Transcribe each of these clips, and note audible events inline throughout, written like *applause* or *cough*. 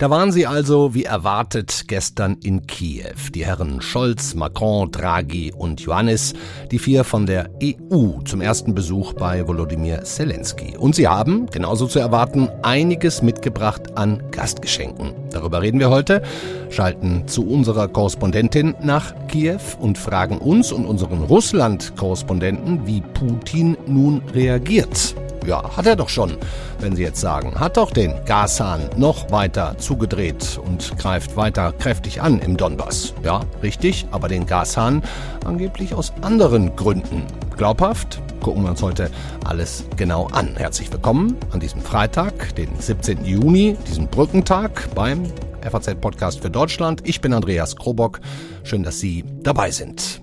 Da waren sie also, wie erwartet, gestern in Kiew. Die Herren Scholz, Macron, Draghi und Johannes, die vier von der EU zum ersten Besuch bei Volodymyr Zelensky. Und sie haben, genauso zu erwarten, einiges mitgebracht an Gastgeschenken. Darüber reden wir heute, schalten zu unserer Korrespondentin nach Kiew und fragen uns und unseren Russland-Korrespondenten, wie Putin nun reagiert. Ja, hat er doch schon, wenn Sie jetzt sagen. Hat doch den Gashahn noch weiter zugedreht und greift weiter kräftig an im Donbass. Ja, richtig, aber den Gashahn angeblich aus anderen Gründen. Glaubhaft? Gucken wir uns heute alles genau an. Herzlich willkommen an diesem Freitag, den 17. Juni, diesem Brückentag beim FAZ-Podcast für Deutschland. Ich bin Andreas Krobock. Schön, dass Sie dabei sind.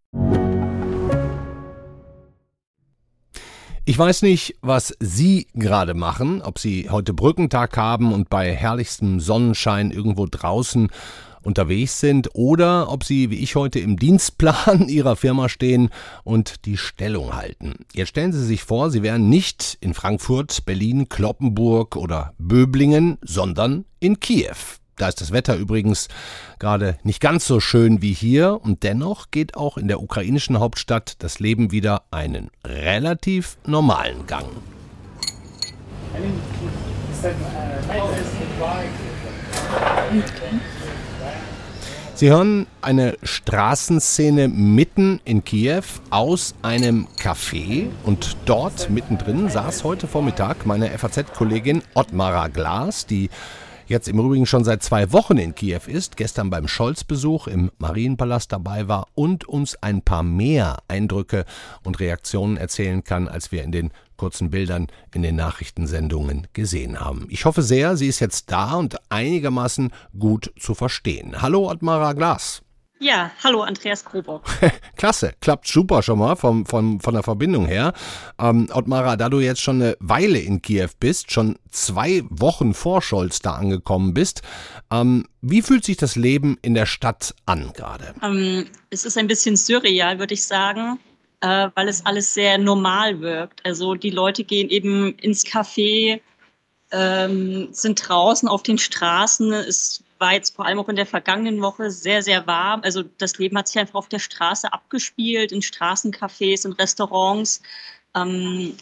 Ich weiß nicht, was Sie gerade machen, ob Sie heute Brückentag haben und bei herrlichstem Sonnenschein irgendwo draußen unterwegs sind oder ob Sie wie ich heute im Dienstplan *laughs* Ihrer Firma stehen und die Stellung halten. Jetzt stellen Sie sich vor, Sie wären nicht in Frankfurt, Berlin, Kloppenburg oder Böblingen, sondern in Kiew. Da ist das Wetter übrigens gerade nicht ganz so schön wie hier und dennoch geht auch in der ukrainischen Hauptstadt das Leben wieder einen relativ normalen Gang. Sie hören eine Straßenszene mitten in Kiew aus einem Café und dort mittendrin saß heute Vormittag meine FAZ-Kollegin Ottmara Glas, die jetzt im Übrigen schon seit zwei Wochen in Kiew ist, gestern beim Scholz-Besuch im Marienpalast dabei war und uns ein paar mehr Eindrücke und Reaktionen erzählen kann, als wir in den kurzen Bildern in den Nachrichtensendungen gesehen haben. Ich hoffe sehr, sie ist jetzt da und einigermaßen gut zu verstehen. Hallo Ottmara Glas. Ja, hallo Andreas Krobock. *laughs* Klasse, klappt super schon mal vom, vom, von der Verbindung her. Ähm, Ottmara, da du jetzt schon eine Weile in Kiew bist, schon zwei Wochen vor Scholz da angekommen bist, ähm, wie fühlt sich das Leben in der Stadt an gerade? Ähm, es ist ein bisschen surreal, würde ich sagen, äh, weil es alles sehr normal wirkt. Also die Leute gehen eben ins Café, ähm, sind draußen auf den Straßen, es war jetzt vor allem auch in der vergangenen Woche sehr, sehr warm. Also das Leben hat sich einfach auf der Straße abgespielt, in Straßencafés, in Restaurants. Ähm,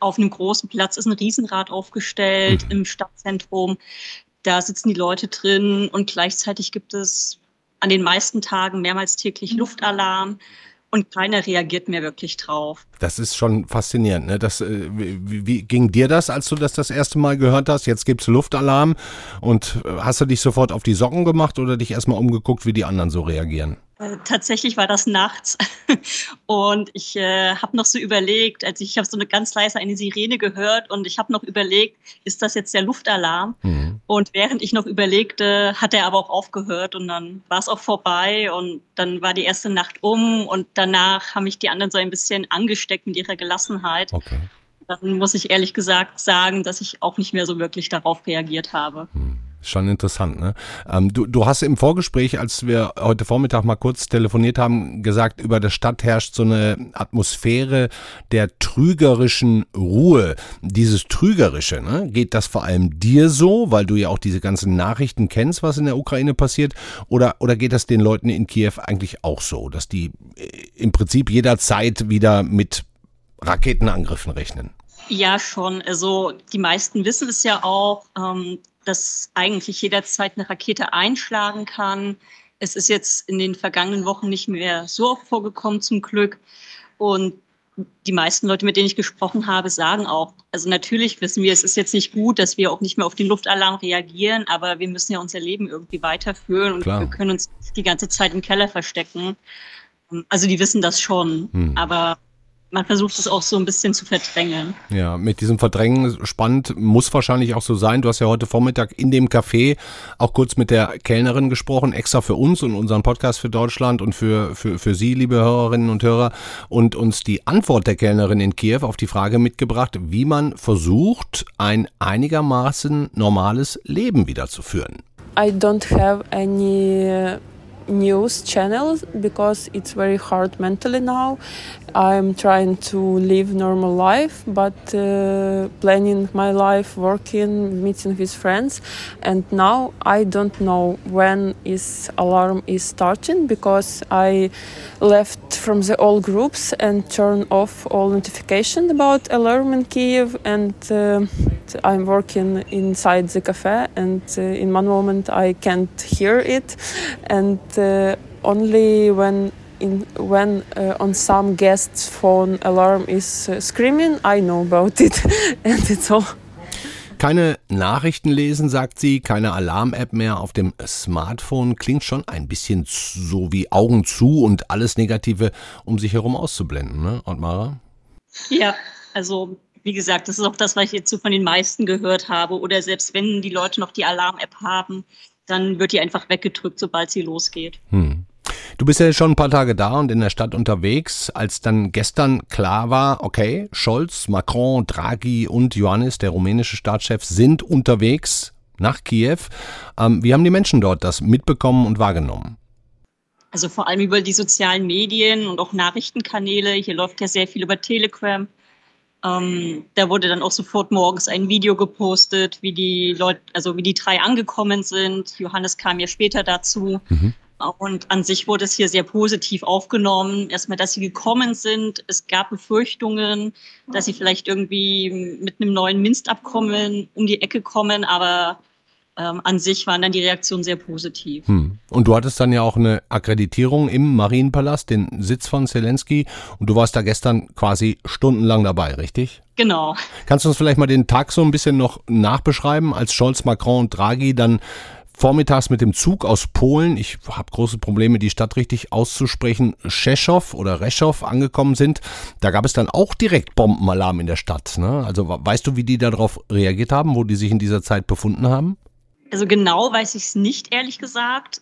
auf einem großen Platz ist ein Riesenrad aufgestellt mhm. im Stadtzentrum. Da sitzen die Leute drin und gleichzeitig gibt es an den meisten Tagen mehrmals täglich Luftalarm und keiner reagiert mehr wirklich drauf. Das ist schon faszinierend. Ne? Das, äh, wie, wie, ging dir das, als du das das erste Mal gehört hast? Jetzt gibt's Luftalarm und äh, hast du dich sofort auf die Socken gemacht oder dich erstmal umgeguckt, wie die anderen so reagieren? Äh, tatsächlich war das nachts *laughs* und ich äh, habe noch so überlegt, also ich habe so eine ganz leise eine Sirene gehört und ich habe noch überlegt, ist das jetzt der Luftalarm? Mhm. Und während ich noch überlegte, hat er aber auch aufgehört und dann war es auch vorbei und dann war die erste Nacht um und danach haben mich die anderen so ein bisschen angesteckt mit ihrer Gelassenheit. Okay. Dann muss ich ehrlich gesagt sagen, dass ich auch nicht mehr so wirklich darauf reagiert habe. Mhm. Schon interessant, ne? Ähm, du, du hast im Vorgespräch, als wir heute Vormittag mal kurz telefoniert haben, gesagt, über der Stadt herrscht so eine Atmosphäre der trügerischen Ruhe. Dieses Trügerische, ne? Geht das vor allem dir so, weil du ja auch diese ganzen Nachrichten kennst, was in der Ukraine passiert? Oder, oder geht das den Leuten in Kiew eigentlich auch so, dass die äh, im Prinzip jederzeit wieder mit Raketenangriffen rechnen? Ja, schon. Also die meisten wissen es ja auch. Ähm, dass eigentlich jederzeit eine Rakete einschlagen kann. Es ist jetzt in den vergangenen Wochen nicht mehr so oft vorgekommen, zum Glück. Und die meisten Leute, mit denen ich gesprochen habe, sagen auch, also natürlich wissen wir, es ist jetzt nicht gut, dass wir auch nicht mehr auf den Luftalarm reagieren, aber wir müssen ja unser Leben irgendwie weiterführen und Klar. wir können uns die ganze Zeit im Keller verstecken. Also die wissen das schon, hm. aber man versucht es auch so ein bisschen zu verdrängen. Ja, mit diesem Verdrängen spannend muss wahrscheinlich auch so sein. Du hast ja heute Vormittag in dem Café auch kurz mit der Kellnerin gesprochen, extra für uns und unseren Podcast für Deutschland und für, für, für Sie, liebe Hörerinnen und Hörer, und uns die Antwort der Kellnerin in Kiew auf die Frage mitgebracht, wie man versucht, ein einigermaßen normales Leben wiederzuführen. I don't have any news channels because it's very hard mentally now. I'm trying to live normal life but uh, planning my life working meeting with friends. And now i don't know when is alarm is starting because i left from the all groups and turned off all notification about alarm in kiev and uh, i'm working inside the cafe and uh, in one moment i can't hear it. And uh, only when in, when uh, on some guests' phone alarm is uh, screaming, I know about it, *laughs* and it's all. Keine Nachrichten lesen, sagt sie, keine Alarm-App mehr auf dem Smartphone. Klingt schon ein bisschen so wie Augen zu und alles Negative um sich herum auszublenden, ne, Ottmara? Ja, also wie gesagt, das ist auch das, was ich jetzt so von den meisten gehört habe. Oder selbst wenn die Leute noch die Alarm-App haben, dann wird die einfach weggedrückt, sobald sie losgeht. Hm. Du bist ja schon ein paar Tage da und in der Stadt unterwegs, als dann gestern klar war, okay, Scholz, Macron, Draghi und Ioannis, der rumänische Staatschef, sind unterwegs nach Kiew. Ähm, wie haben die Menschen dort das mitbekommen und wahrgenommen? Also vor allem über die sozialen Medien und auch Nachrichtenkanäle. Hier läuft ja sehr viel über Telegram. Ähm, da wurde dann auch sofort morgens ein Video gepostet, wie die Leute, also wie die drei angekommen sind. Johannes kam ja später dazu. Mhm. Und an sich wurde es hier sehr positiv aufgenommen. Erstmal, dass sie gekommen sind. Es gab Befürchtungen, dass sie vielleicht irgendwie mit einem neuen Minsk-Abkommen um die Ecke kommen, aber ähm, an sich waren dann die Reaktionen sehr positiv. Hm. Und du hattest dann ja auch eine Akkreditierung im Marienpalast, den Sitz von Zelensky. Und du warst da gestern quasi stundenlang dabei, richtig? Genau. Kannst du uns vielleicht mal den Tag so ein bisschen noch nachbeschreiben, als Scholz, Macron und Draghi dann vormittags mit dem Zug aus Polen, ich habe große Probleme, die Stadt richtig auszusprechen, Rzeszow oder Reschow angekommen sind. Da gab es dann auch direkt Bombenalarm in der Stadt. Ne? Also weißt du, wie die darauf reagiert haben, wo die sich in dieser Zeit befunden haben? Also genau weiß ich es nicht, ehrlich gesagt.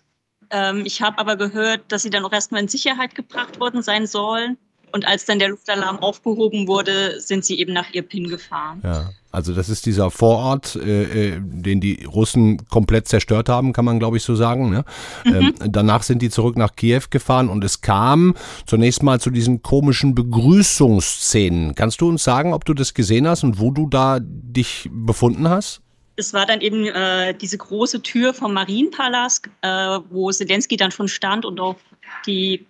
Ähm, ich habe aber gehört, dass sie dann auch erstmal in Sicherheit gebracht worden sein sollen. Und als dann der Luftalarm aufgehoben wurde, sind sie eben nach Irpin gefahren. Ja, also das ist dieser Vorort, äh, äh den die Russen komplett zerstört haben, kann man glaube ich so sagen. Ne? Mhm. Ähm, danach sind die zurück nach Kiew gefahren und es kam zunächst mal zu diesen komischen Begrüßungsszenen. Kannst du uns sagen, ob du das gesehen hast und wo du da dich befunden hast? Es war dann eben äh, diese große Tür vom Marienpalast, äh, wo Zelensky dann schon stand und auf die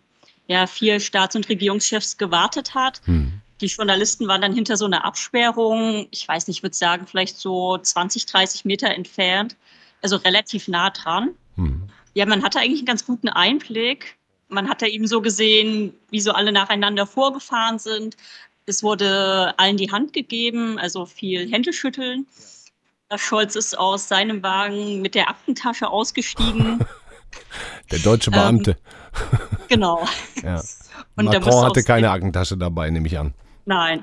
ja, vier Staats- und Regierungschefs gewartet hat. Hm. Die Journalisten waren dann hinter so einer Absperrung, ich weiß nicht, ich würde sagen, vielleicht so 20, 30 Meter entfernt, also relativ nah dran. Hm. Ja, man hatte eigentlich einen ganz guten Einblick. Man hat da eben so gesehen, wie so alle nacheinander vorgefahren sind. Es wurde allen die Hand gegeben, also viel Händeschütteln. Ja. Scholz ist aus seinem Wagen mit der Aktentasche ausgestiegen. *laughs* Der deutsche Beamte. Ähm, *laughs* genau. *laughs* Ja. Macron hatte keine Aktentasche dabei, nehme ich an. Nein.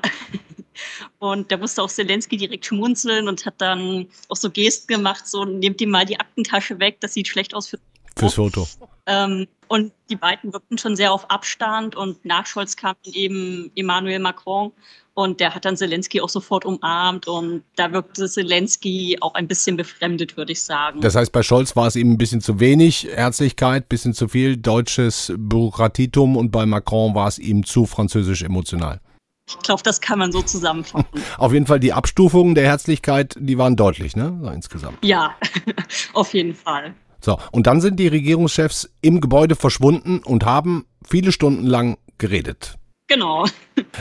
Und da musste auch Zelensky direkt schmunzeln und hat dann auch so Gesten gemacht, so nehmt ihm mal die Aktentasche weg, das sieht schlecht aus für fürs Foto. Ähm, und die beiden wirkten schon sehr auf Abstand und nach Scholz kam eben Emmanuel Macron und der hat dann Zelensky auch sofort umarmt und da wirkte Zelensky auch ein bisschen befremdet, würde ich sagen. Das heißt, bei Scholz war es ihm ein bisschen zu wenig Herzlichkeit, ein bisschen zu viel deutsches Bürokratietum und bei Macron war es ihm zu französisch emotional. Ich glaube, das kann man so zusammenfassen. *laughs* Auf jeden Fall die Abstufungen der Herzlichkeit, die waren deutlich, ne? Insgesamt. Ja, *laughs* auf jeden Fall. So, und dann sind die Regierungschefs im Gebäude verschwunden und haben viele Stunden lang geredet. Genau. *laughs*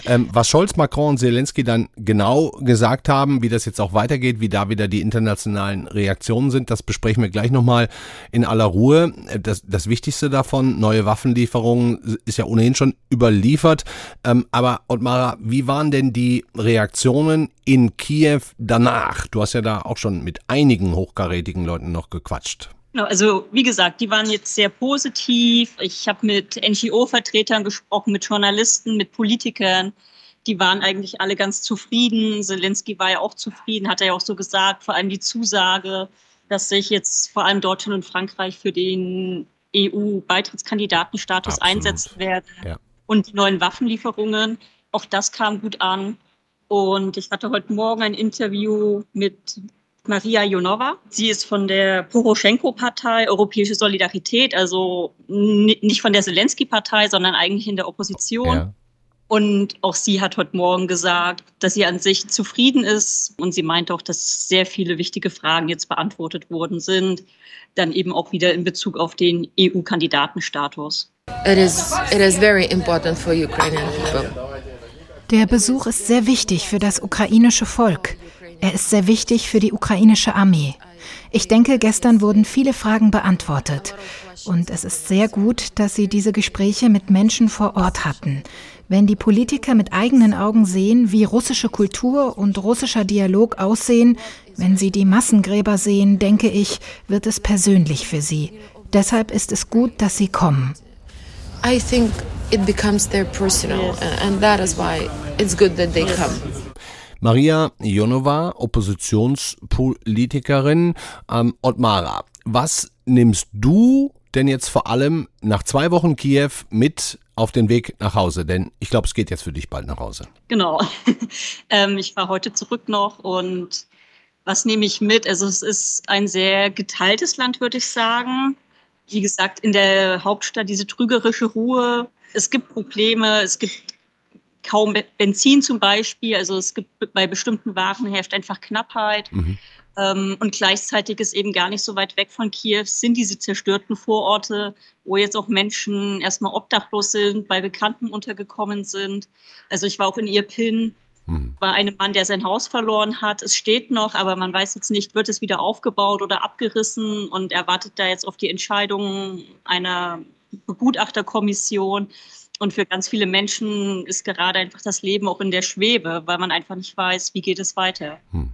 Ähm, was Scholz, Macron und Zelensky dann genau gesagt haben, wie das jetzt auch weitergeht, wie da wieder die internationalen Reaktionen sind, das besprechen wir gleich nochmal in aller Ruhe. Das, das Wichtigste davon, neue Waffenlieferungen, ist ja ohnehin schon überliefert. Ähm, aber Ottmara, wie waren denn die Reaktionen in Kiew danach? Du hast ja da auch schon mit einigen hochkarätigen Leuten noch gequatscht. Genau, also wie gesagt, die waren jetzt sehr positiv. Ich habe mit NGO-Vertretern gesprochen, mit Journalisten, mit Politikern. Die waren eigentlich alle ganz zufrieden. Zelensky war ja auch zufrieden, hat er ja auch so gesagt. Vor allem die Zusage, dass sich jetzt vor allem Deutschland und Frankreich für den EU-Beitrittskandidatenstatus einsetzen werden. Ja. Und die neuen Waffenlieferungen, auch das kam gut an. Und ich hatte heute Morgen ein Interview mit Maria Jonova. Sie ist von der Poroschenko-Partei Europäische Solidarität, also nicht von der Zelensky-Partei, sondern eigentlich in der Opposition. Ja. Und auch sie hat heute Morgen gesagt, dass sie an sich zufrieden ist. Und sie meint auch, dass sehr viele wichtige Fragen jetzt beantwortet worden sind. Dann eben auch wieder in Bezug auf den EU-Kandidatenstatus. It is, it is very important for Ukrainian people. Der Besuch ist sehr wichtig für das ukrainische Volk. Er ist sehr wichtig für die ukrainische Armee. Ich denke, gestern wurden viele Fragen beantwortet. Und es ist sehr gut, dass Sie diese Gespräche mit Menschen vor Ort hatten. Wenn die Politiker mit eigenen Augen sehen, wie russische Kultur und russischer Dialog aussehen, wenn sie die Massengräber sehen, denke ich, wird es persönlich für sie. Deshalb ist es gut, dass sie kommen. I think it becomes their personal and that is why it's good that they come. Maria Jonova, Oppositionspolitikerin. Ähm, Ottmara, was nimmst du denn jetzt vor allem nach zwei Wochen Kiew mit auf den Weg nach Hause? Denn ich glaube, es geht jetzt für dich bald nach Hause. Genau. *laughs* ähm, ich fahre heute zurück noch und was nehme ich mit? Also es ist ein sehr geteiltes Land, würde ich sagen. Wie gesagt, in der Hauptstadt diese trügerische Ruhe. Es gibt Probleme, es gibt kaum Benzin zum Beispiel. Also es gibt bei bestimmten Waren herrscht einfach Knappheit. Mhm. Ähm, und gleichzeitig ist eben gar nicht so weit weg von Kiew sind diese zerstörten Vororte, wo jetzt auch Menschen erstmal obdachlos sind, bei Bekannten untergekommen sind. Also ich war auch in Irpin mhm. bei einem Mann, der sein Haus verloren hat. Es steht noch, aber man weiß jetzt nicht, wird es wieder aufgebaut oder abgerissen und er wartet da jetzt auf die Entscheidung einer Begutachterkommission. Und für ganz viele Menschen ist gerade einfach das Leben auch in der Schwebe, weil man einfach nicht weiß, wie geht es weiter. Hm.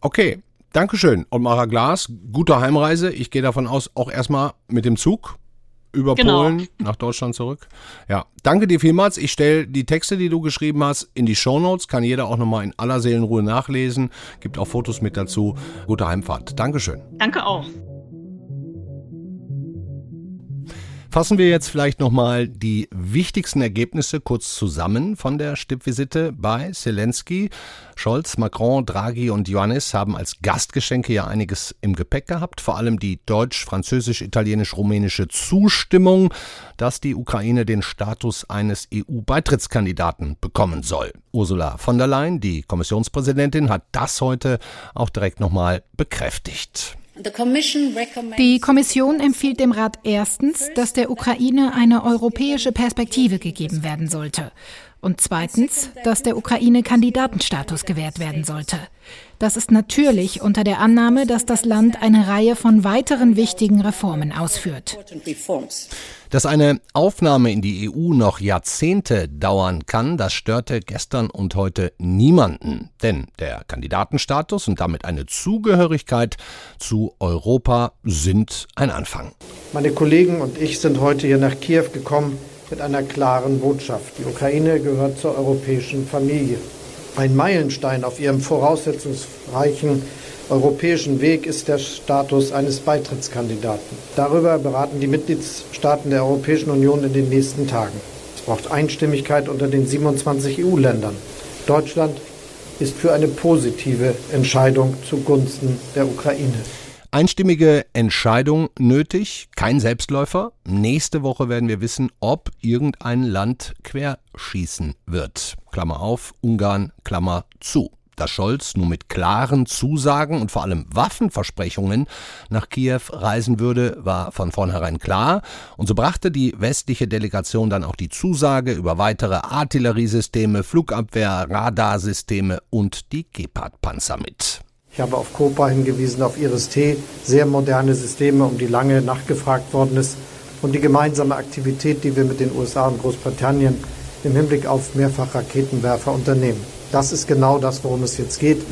Okay, Dankeschön. Und Mara Glas, gute Heimreise. Ich gehe davon aus, auch erstmal mit dem Zug über genau. Polen nach Deutschland zurück. Ja, danke dir vielmals. Ich stelle die Texte, die du geschrieben hast, in die Shownotes. Kann jeder auch nochmal in aller Seelenruhe nachlesen. Gibt auch Fotos mit dazu. Gute Heimfahrt. Dankeschön. Danke auch. Fassen wir jetzt vielleicht nochmal die wichtigsten Ergebnisse kurz zusammen von der Stippvisite bei Zelensky. Scholz, Macron, Draghi und Ioannis haben als Gastgeschenke ja einiges im Gepäck gehabt, vor allem die deutsch, französisch, italienisch, rumänische Zustimmung, dass die Ukraine den Status eines EU-Beitrittskandidaten bekommen soll. Ursula von der Leyen, die Kommissionspräsidentin, hat das heute auch direkt nochmal bekräftigt. Die Kommission empfiehlt dem Rat erstens, dass der Ukraine eine europäische Perspektive gegeben werden sollte. Und zweitens, dass der Ukraine Kandidatenstatus gewährt werden sollte. Das ist natürlich unter der Annahme, dass das Land eine Reihe von weiteren wichtigen Reformen ausführt. Dass eine Aufnahme in die EU noch Jahrzehnte dauern kann, das störte gestern und heute niemanden. Denn der Kandidatenstatus und damit eine Zugehörigkeit zu Europa sind ein Anfang. Meine Kollegen und ich sind heute hier nach Kiew gekommen mit einer klaren Botschaft. Die Ukraine gehört zur europäischen Familie. Ein Meilenstein auf ihrem voraussetzungsreichen europäischen Weg ist der Status eines Beitrittskandidaten. Darüber beraten die Mitgliedstaaten der Europäischen Union in den nächsten Tagen. Es braucht Einstimmigkeit unter den 27 EU-Ländern. Deutschland ist für eine positive Entscheidung zugunsten der Ukraine. Einstimmige Entscheidung nötig, kein Selbstläufer. Nächste Woche werden wir wissen, ob irgendein Land querschießen wird. Klammer auf, Ungarn, Klammer zu. Dass Scholz nun mit klaren Zusagen und vor allem Waffenversprechungen nach Kiew reisen würde, war von vornherein klar. Und so brachte die westliche Delegation dann auch die Zusage über weitere Artilleriesysteme, Flugabwehr, Radarsysteme und die Gepard-Panzer mit. Ich habe auf Copa hingewiesen, auf Iris-T, sehr moderne Systeme, um die lange nachgefragt worden ist. Und die gemeinsame Aktivität, die wir mit den USA und Großbritannien im Hinblick auf Mehrfachraketenwerfer unternehmen. Das ist genau das, worum es jetzt geht.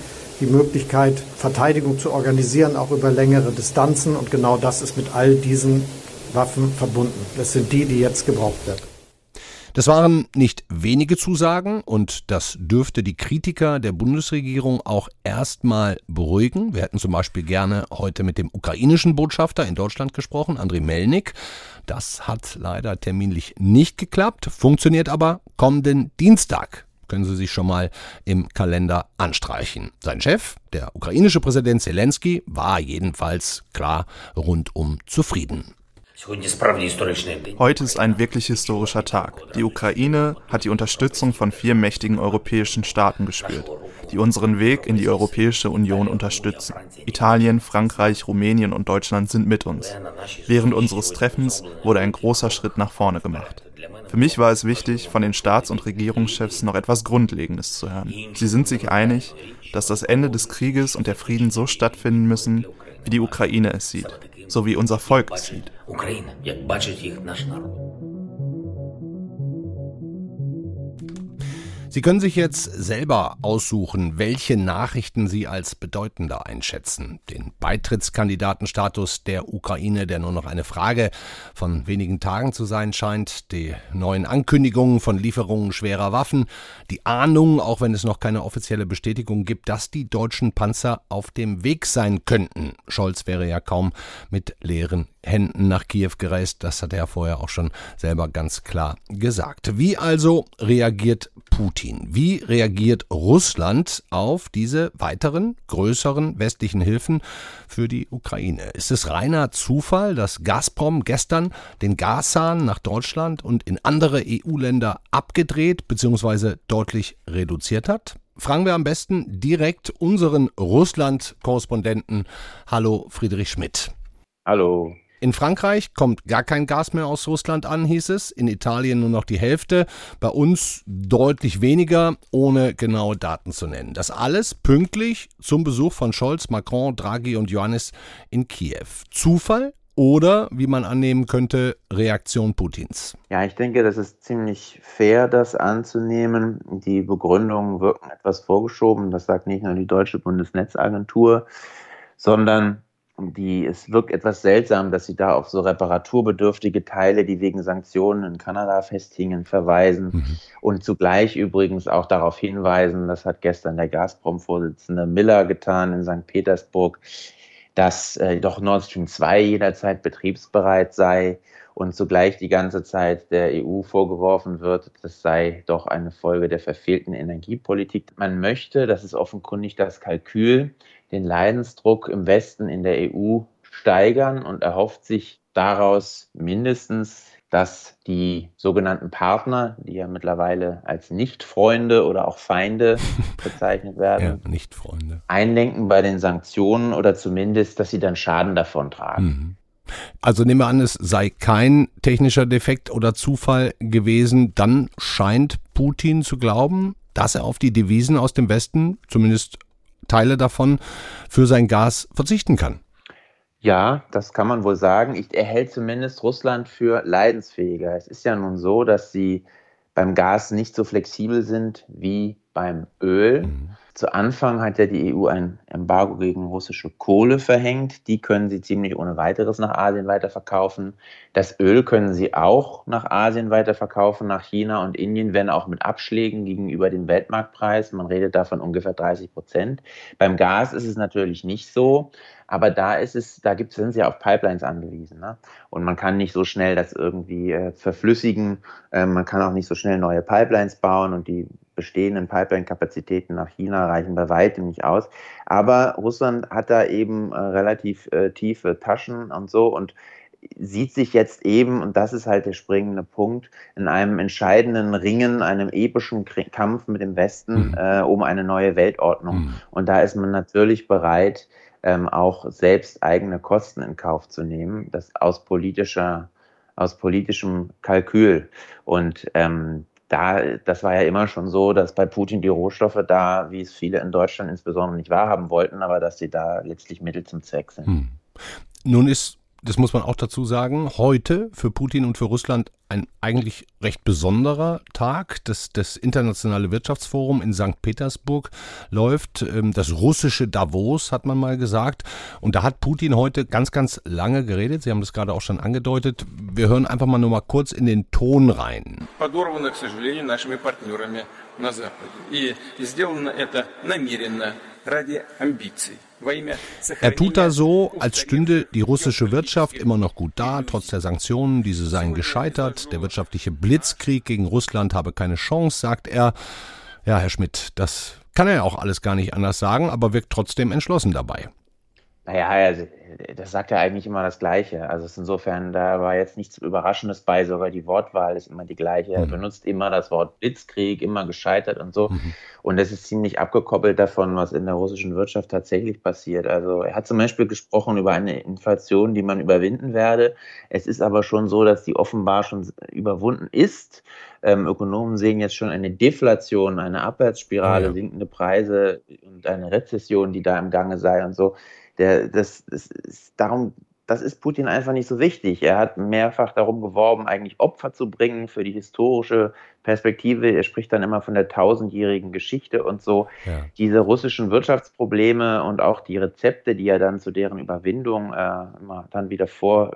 die Möglichkeit, Verteidigung zu organisieren, auch über längere Distanzen. Und genau das ist mit all diesen Waffen verbunden. Das sind die, die jetzt gebraucht werden. Das waren nicht wenige Zusagen und das dürfte die Kritiker der Bundesregierung auch erstmal beruhigen. Wir hätten zum Beispiel gerne heute mit dem ukrainischen Botschafter in Deutschland gesprochen, Andriy Melnik. Das hat leider terminlich nicht geklappt, funktioniert aber kommenden Dienstag können Sie sich schon mal im Kalender anstreichen. Sein Chef, der ukrainische Präsident Zelensky, war jedenfalls klar rundum zufrieden. Heute ist ein wirklich historischer Tag. Die Ukraine hat die Unterstützung von vier mächtigen europäischen Staaten gespürt, die unseren Weg in die Europäische Union unterstützen. Italien, Frankreich, Rumänien und Deutschland sind mit uns. Während unseres Treffens wurde ein großer Schritt nach vorne gemacht. Für mich war es wichtig, von den Staats- und Regierungschefs noch etwas Grundlegendes zu hören. Sie sind sich einig, dass das Ende des Krieges und der Frieden so stattfinden müssen, wie die Ukraine es sieht so wie unser Volk sieht. Sie können sich jetzt selber aussuchen, welche Nachrichten Sie als bedeutender einschätzen. Den Beitrittskandidatenstatus der Ukraine, der nur noch eine Frage von wenigen Tagen zu sein scheint, die neuen Ankündigungen von Lieferungen schwerer Waffen, die Ahnung, auch wenn es noch keine offizielle Bestätigung gibt, dass die deutschen Panzer auf dem Weg sein könnten. Scholz wäre ja kaum mit leeren Händen nach Kiew gereist, das hat er vorher auch schon selber ganz klar gesagt. Wie also reagiert Putin? Wie reagiert Russland auf diese weiteren, größeren westlichen Hilfen für die Ukraine? Ist es reiner Zufall, dass Gazprom gestern den Gashahn nach Deutschland und in andere EU-Länder abgedreht bzw. deutlich reduziert hat? Fragen wir am besten direkt unseren Russland-Korrespondenten. Hallo Friedrich Schmidt. Hallo. In Frankreich kommt gar kein Gas mehr aus Russland an, hieß es. In Italien nur noch die Hälfte. Bei uns deutlich weniger, ohne genaue Daten zu nennen. Das alles pünktlich zum Besuch von Scholz, Macron, Draghi und Johannes in Kiew. Zufall oder, wie man annehmen könnte, Reaktion Putins? Ja, ich denke, das ist ziemlich fair, das anzunehmen. Die Begründungen wirken etwas vorgeschoben. Das sagt nicht nur die deutsche Bundesnetzagentur, sondern die, es wirkt etwas seltsam, dass sie da auf so reparaturbedürftige Teile, die wegen Sanktionen in Kanada festhingen, verweisen mhm. und zugleich übrigens auch darauf hinweisen, das hat gestern der Gazprom-Vorsitzende Miller getan in St. Petersburg, dass äh, doch Nord Stream 2 jederzeit betriebsbereit sei und zugleich die ganze Zeit der EU vorgeworfen wird, das sei doch eine Folge der verfehlten Energiepolitik. Man möchte, das ist offenkundig das Kalkül, den Leidensdruck im Westen in der EU steigern und erhofft sich daraus mindestens, dass die sogenannten Partner, die ja mittlerweile als Nicht-Freunde oder auch Feinde *laughs* bezeichnet werden, ja, Nicht-Freunde, einlenken bei den Sanktionen oder zumindest, dass sie dann Schaden davon tragen. Mhm. Also nehmen wir an, es sei kein technischer Defekt oder Zufall gewesen, dann scheint Putin zu glauben, dass er auf die Devisen aus dem Westen, zumindest Teile davon für sein Gas verzichten kann. Ja, das kann man wohl sagen. Ich, er hält zumindest Russland für leidensfähiger. Es ist ja nun so, dass sie beim Gas nicht so flexibel sind wie beim Öl. Mhm. Zu Anfang hat ja die EU ein Embargo gegen russische Kohle verhängt. Die können sie ziemlich ohne weiteres nach Asien weiterverkaufen. Das Öl können sie auch nach Asien weiterverkaufen, nach China und Indien, wenn auch mit Abschlägen gegenüber dem Weltmarktpreis. Man redet davon ungefähr 30 Prozent. Beim Gas ist es natürlich nicht so. Aber da ist es, da gibt, sind sie ja auf Pipelines angewiesen. Ne? Und man kann nicht so schnell das irgendwie äh, verflüssigen. Ähm, man kann auch nicht so schnell neue Pipelines bauen und die bestehenden Pipeline-Kapazitäten nach China reichen bei weitem nicht aus. Aber Russland hat da eben äh, relativ äh, tiefe Taschen und so und sieht sich jetzt eben, und das ist halt der springende Punkt, in einem entscheidenden Ringen, einem epischen Kampf mit dem Westen mhm. äh, um eine neue Weltordnung. Mhm. Und da ist man natürlich bereit, ähm, auch selbst eigene Kosten in Kauf zu nehmen, das aus politischer, aus politischem Kalkül. Und ähm, da, das war ja immer schon so, dass bei Putin die Rohstoffe da, wie es viele in Deutschland insbesondere nicht wahrhaben wollten, aber dass sie da letztlich Mittel zum Zweck sind. Hm. Nun ist, das muss man auch dazu sagen, heute für Putin und für Russland ein eigentlich recht besonderer Tag. Das, das Internationale Wirtschaftsforum in St. Petersburg läuft. Ähm, das russische Davos, hat man mal gesagt. Und da hat Putin heute ganz, ganz lange geredet. Sie haben das gerade auch schon angedeutet. Wir hören einfach mal nur mal kurz in den Ton rein. Подорвано, к сожалению, нашими партнерами на Западе. И сделано это намеренно ради амбиций. Er tut da so, als stünde die russische Wirtschaft immer noch gut da, trotz der Sanktionen. Diese seien gescheitert. Der wirtschaftliche Blitzkrieg gegen Russland habe keine Chance, sagt er. Ja, Herr Schmidt, das kann er ja auch alles gar nicht anders sagen, aber wirkt trotzdem entschlossen dabei. Naja, also, das sagt ja eigentlich immer das Gleiche. Also insofern, da war jetzt nichts Überraschendes bei, sogar die Wortwahl ist immer die gleiche. Er mhm. benutzt immer das Wort Blitzkrieg, immer gescheitert und so. Mhm. Und das ist ziemlich abgekoppelt davon, was in der russischen Wirtschaft tatsächlich passiert. Also er hat zum Beispiel gesprochen über eine Inflation, die man überwinden werde. Es ist aber schon so, dass die offenbar schon überwunden ist. Ähm, Ökonomen sehen jetzt schon eine Deflation, eine Abwärtsspirale, ja. sinkende Preise und eine Rezession, die da im Gange sei und so der, das, das ist darum, das ist Putin einfach nicht so wichtig. Er hat mehrfach darum geworben, eigentlich Opfer zu bringen für die historische Perspektive. Er spricht dann immer von der tausendjährigen Geschichte und so. Ja. Diese russischen Wirtschaftsprobleme und auch die Rezepte, die er dann zu deren Überwindung äh, immer dann wieder vor,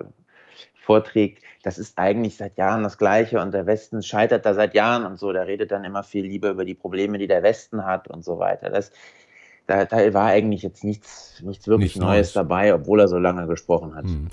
vorträgt, das ist eigentlich seit Jahren das Gleiche und der Westen scheitert da seit Jahren und so. Der redet dann immer viel lieber über die Probleme, die der Westen hat und so weiter. Das, da, da war eigentlich jetzt nichts, nichts wirklich Nicht Neues, Neues dabei, obwohl er so lange gesprochen hat. Hm.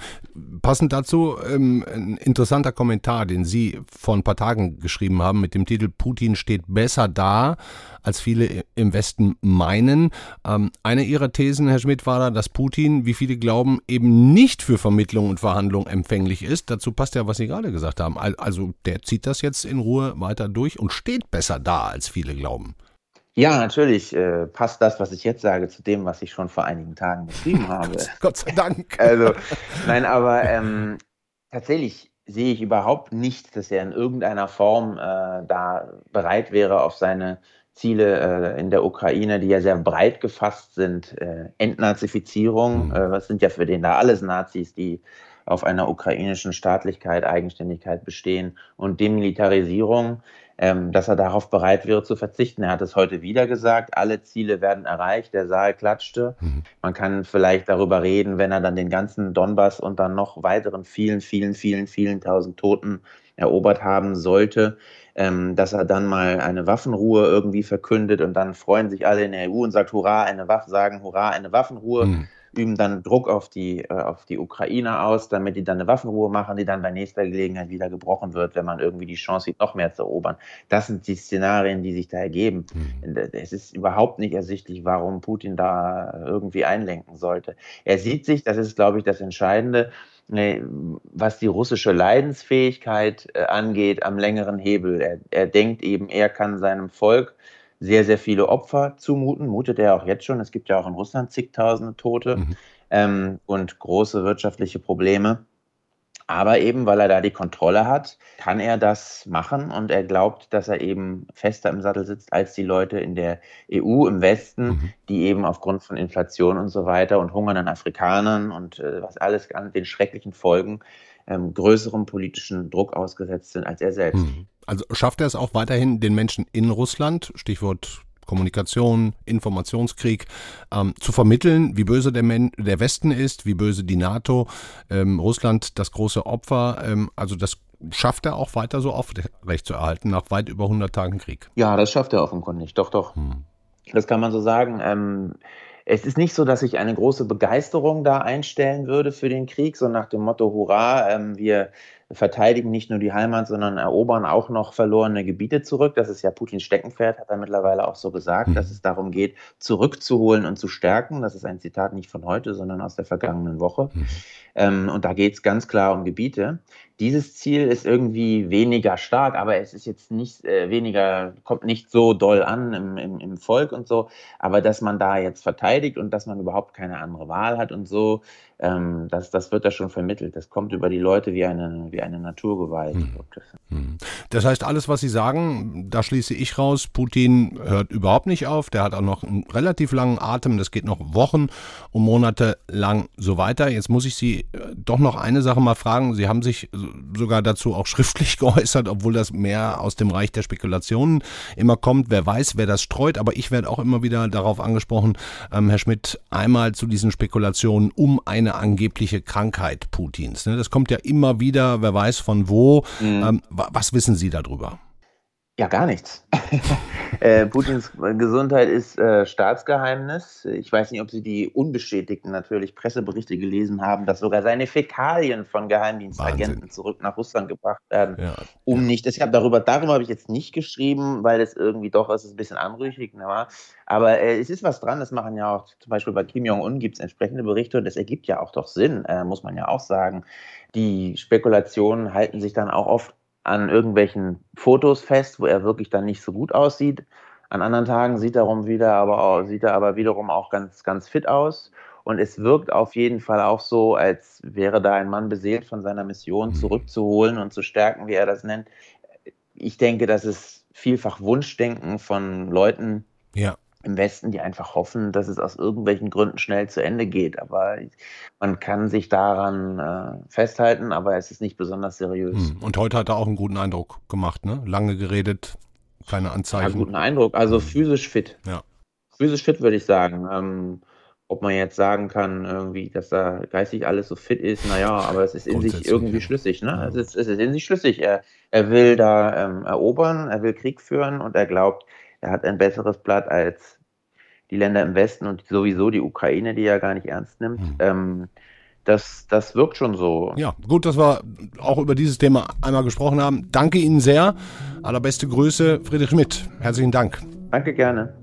Passend dazu ähm, ein interessanter Kommentar, den Sie vor ein paar Tagen geschrieben haben mit dem Titel Putin steht besser da, als viele im Westen meinen. Ähm, eine Ihrer Thesen, Herr Schmidt, war da, dass Putin, wie viele glauben, eben nicht für Vermittlung und Verhandlung empfänglich ist. Dazu passt ja, was Sie gerade gesagt haben. Also der zieht das jetzt in Ruhe weiter durch und steht besser da, als viele glauben. Ja, natürlich äh, passt das, was ich jetzt sage, zu dem, was ich schon vor einigen Tagen geschrieben *laughs* habe. Gott sei Dank. Also, nein, aber ähm, tatsächlich sehe ich überhaupt nicht, dass er in irgendeiner Form äh, da bereit wäre, auf seine Ziele äh, in der Ukraine, die ja sehr breit gefasst sind, äh, Entnazifizierung, mhm. äh, was sind ja für den da alles Nazis, die auf einer ukrainischen Staatlichkeit, Eigenständigkeit bestehen und Demilitarisierung ähm, dass er darauf bereit wäre zu verzichten. Er hat es heute wieder gesagt, alle Ziele werden erreicht, der Saal klatschte. Mhm. Man kann vielleicht darüber reden, wenn er dann den ganzen Donbass und dann noch weiteren vielen, vielen, vielen, vielen tausend Toten erobert haben sollte, ähm, dass er dann mal eine Waffenruhe irgendwie verkündet und dann freuen sich alle in der EU und sagt Hurra, eine Waffe, sagen Hurra, eine Waffenruhe. Mhm üben dann Druck auf die, äh, auf die Ukrainer aus, damit die dann eine Waffenruhe machen, die dann bei nächster Gelegenheit wieder gebrochen wird, wenn man irgendwie die Chance sieht, noch mehr zu erobern. Das sind die Szenarien, die sich da ergeben. Mhm. Es ist überhaupt nicht ersichtlich, warum Putin da irgendwie einlenken sollte. Er sieht sich, das ist, glaube ich, das Entscheidende, was die russische Leidensfähigkeit äh, angeht, am längeren Hebel. Er, er denkt eben, er kann seinem Volk sehr, sehr viele Opfer zumuten, mutet er auch jetzt schon. Es gibt ja auch in Russland zigtausende Tote mhm. ähm, und große wirtschaftliche Probleme. Aber eben, weil er da die Kontrolle hat, kann er das machen und er glaubt, dass er eben fester im Sattel sitzt als die Leute in der EU im Westen, mhm. die eben aufgrund von Inflation und so weiter und hungernden Afrikanern und äh, was alles an den schrecklichen Folgen ähm, größerem politischen Druck ausgesetzt sind als er selbst. Mhm. Also schafft er es auch weiterhin, den Menschen in Russland, Stichwort Kommunikation, Informationskrieg, ähm, zu vermitteln, wie böse der, Men der Westen ist, wie böse die NATO, ähm, Russland das große Opfer. Ähm, also das schafft er auch weiter so aufrecht zu erhalten nach weit über 100 Tagen Krieg. Ja, das schafft er offenkundig, doch, doch. Hm. Das kann man so sagen. Es ist nicht so, dass ich eine große Begeisterung da einstellen würde für den Krieg, so nach dem Motto, hurra, ähm, wir verteidigen nicht nur die Heimat, sondern erobern auch noch verlorene Gebiete zurück. Das ist ja Putins Steckenpferd, hat er mittlerweile auch so gesagt, mhm. dass es darum geht, zurückzuholen und zu stärken. Das ist ein Zitat nicht von heute, sondern aus der vergangenen Woche. Mhm. Ähm, und da geht es ganz klar um Gebiete. Dieses Ziel ist irgendwie weniger stark, aber es ist jetzt nicht äh, weniger, kommt nicht so doll an im, im, im Volk und so. Aber dass man da jetzt verteidigt und dass man überhaupt keine andere Wahl hat und so, ähm, das, das wird da schon vermittelt. Das kommt über die Leute wie eine, wie eine Naturgewalt. Hm. Das heißt, alles, was Sie sagen, da schließe ich raus, Putin hört überhaupt nicht auf. Der hat auch noch einen relativ langen Atem. Das geht noch Wochen und Monate lang so weiter. Jetzt muss ich Sie äh, doch noch eine Sache mal fragen. Sie haben sich sogar dazu auch schriftlich *laughs* geäußert, obwohl das mehr aus dem Reich der Spekulationen immer kommt. Wer weiß, wer das streut, aber ich werde auch immer wieder darauf angesprochen, ähm, Herr Schmidt, einmal zu diesen Spekulationen um eine angebliche Krankheit Putins. Ne? Das kommt ja immer wieder, wer weiß von wo. Mhm. Ähm, was wissen Sie darüber? Ja, gar nichts. *laughs* äh, Putins Gesundheit ist äh, Staatsgeheimnis. Ich weiß nicht, ob Sie die unbestätigten natürlich Presseberichte gelesen haben, dass sogar seine Fäkalien von Geheimdienstagenten Wahnsinn. zurück nach Russland gebracht werden, ja. um nicht. Deshalb darüber, darüber habe ich jetzt nicht geschrieben, weil es irgendwie doch ist, ein bisschen anrüchig, ne, aber äh, es ist was dran. Das machen ja auch zum Beispiel bei Kim Jong Un gibt es entsprechende Berichte und das ergibt ja auch doch Sinn, äh, muss man ja auch sagen. Die Spekulationen halten sich dann auch oft an irgendwelchen Fotos fest, wo er wirklich dann nicht so gut aussieht. An anderen Tagen sieht er, wieder aber auch, sieht er aber wiederum auch ganz, ganz fit aus. Und es wirkt auf jeden Fall auch so, als wäre da ein Mann beseelt von seiner Mission, mhm. zurückzuholen und zu stärken, wie er das nennt. Ich denke, das ist vielfach Wunschdenken von Leuten, ja im Westen, die einfach hoffen, dass es aus irgendwelchen Gründen schnell zu Ende geht. Aber man kann sich daran äh, festhalten, aber es ist nicht besonders seriös. Hm. Und heute hat er auch einen guten Eindruck gemacht, ne? Lange geredet, keine Anzeichen. Ja, guten Eindruck, also hm. physisch fit. Ja. Physisch fit würde ich sagen. Ähm, ob man jetzt sagen kann, irgendwie, dass da geistig alles so fit ist, naja, aber es ist in sich irgendwie ja. schlüssig, ne? Ja. Es, ist, es ist in sich schlüssig. Er, er will da ähm, erobern, er will Krieg führen und er glaubt, er hat ein besseres Blatt als die Länder im Westen und sowieso die Ukraine, die er gar nicht ernst nimmt. Mhm. Ähm, das, das wirkt schon so. Ja, gut, dass wir auch über dieses Thema einmal gesprochen haben. Danke Ihnen sehr. Allerbeste Grüße, Friedrich Schmidt. Herzlichen Dank. Danke gerne.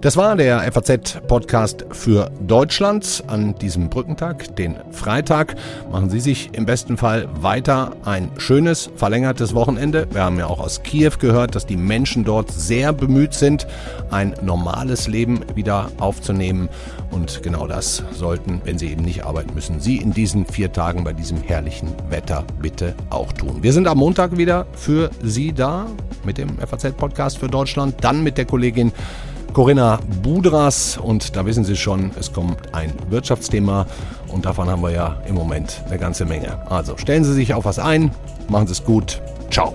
Das war der FAZ-Podcast für Deutschland an diesem Brückentag, den Freitag. Machen Sie sich im besten Fall weiter ein schönes, verlängertes Wochenende. Wir haben ja auch aus Kiew gehört, dass die Menschen dort sehr bemüht sind, ein normales Leben wieder aufzunehmen. Und genau das sollten, wenn Sie eben nicht arbeiten müssen, Sie in diesen vier Tagen bei diesem herrlichen Wetter bitte auch tun. Wir sind am Montag wieder für Sie da mit dem FAZ-Podcast für Deutschland, dann mit der Kollegin Corinna Budras und da wissen Sie schon, es kommt ein Wirtschaftsthema und davon haben wir ja im Moment eine ganze Menge. Also stellen Sie sich auf was ein, machen Sie es gut. Ciao.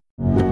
you